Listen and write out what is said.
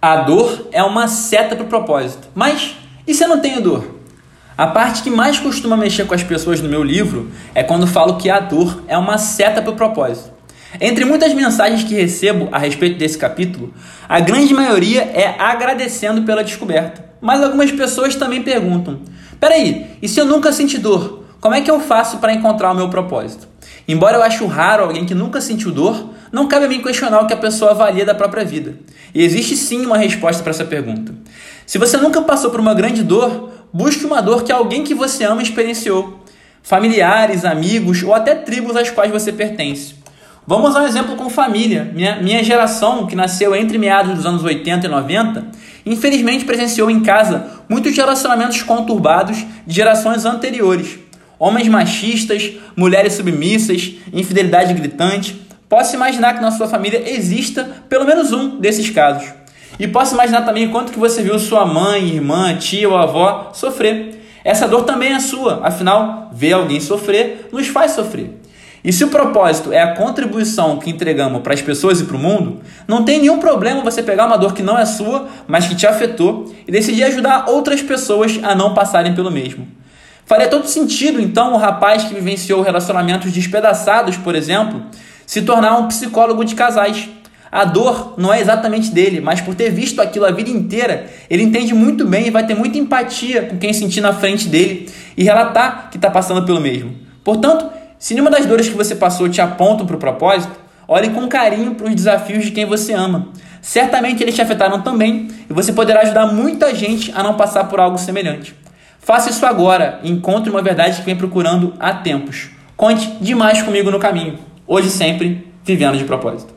A dor é uma seta para o propósito. Mas e se eu não tenho dor? A parte que mais costuma mexer com as pessoas no meu livro é quando falo que a dor é uma seta para o propósito. Entre muitas mensagens que recebo a respeito desse capítulo, a grande maioria é agradecendo pela descoberta. Mas algumas pessoas também perguntam: peraí, e se eu nunca senti dor? Como é que eu faço para encontrar o meu propósito? Embora eu acho raro alguém que nunca sentiu dor, não cabe a mim questionar o que a pessoa avalia da própria vida. E existe sim uma resposta para essa pergunta. Se você nunca passou por uma grande dor, busque uma dor que alguém que você ama experienciou. Familiares, amigos ou até tribos às quais você pertence. Vamos a um exemplo com família. Minha, minha geração, que nasceu entre meados dos anos 80 e 90, infelizmente presenciou em casa muitos relacionamentos conturbados de gerações anteriores. Homens machistas, mulheres submissas, infidelidade gritante, Posso imaginar que na sua família exista pelo menos um desses casos. E posso imaginar também quanto que você viu sua mãe, irmã, tia ou avó sofrer. Essa dor também é sua, afinal, ver alguém sofrer nos faz sofrer. E se o propósito é a contribuição que entregamos para as pessoas e para o mundo, não tem nenhum problema você pegar uma dor que não é sua, mas que te afetou, e decidir ajudar outras pessoas a não passarem pelo mesmo. Faria todo sentido, então, o rapaz que vivenciou relacionamentos despedaçados, por exemplo, se tornar um psicólogo de casais. A dor não é exatamente dele, mas por ter visto aquilo a vida inteira, ele entende muito bem e vai ter muita empatia com quem sentir na frente dele e relatar que está passando pelo mesmo. Portanto, se nenhuma das dores que você passou te apontam para o propósito, olhe com carinho para os desafios de quem você ama. Certamente eles te afetaram também e você poderá ajudar muita gente a não passar por algo semelhante. Faça isso agora e encontre uma verdade que vem procurando há tempos. Conte demais comigo no caminho. Hoje sempre, vivendo de propósito.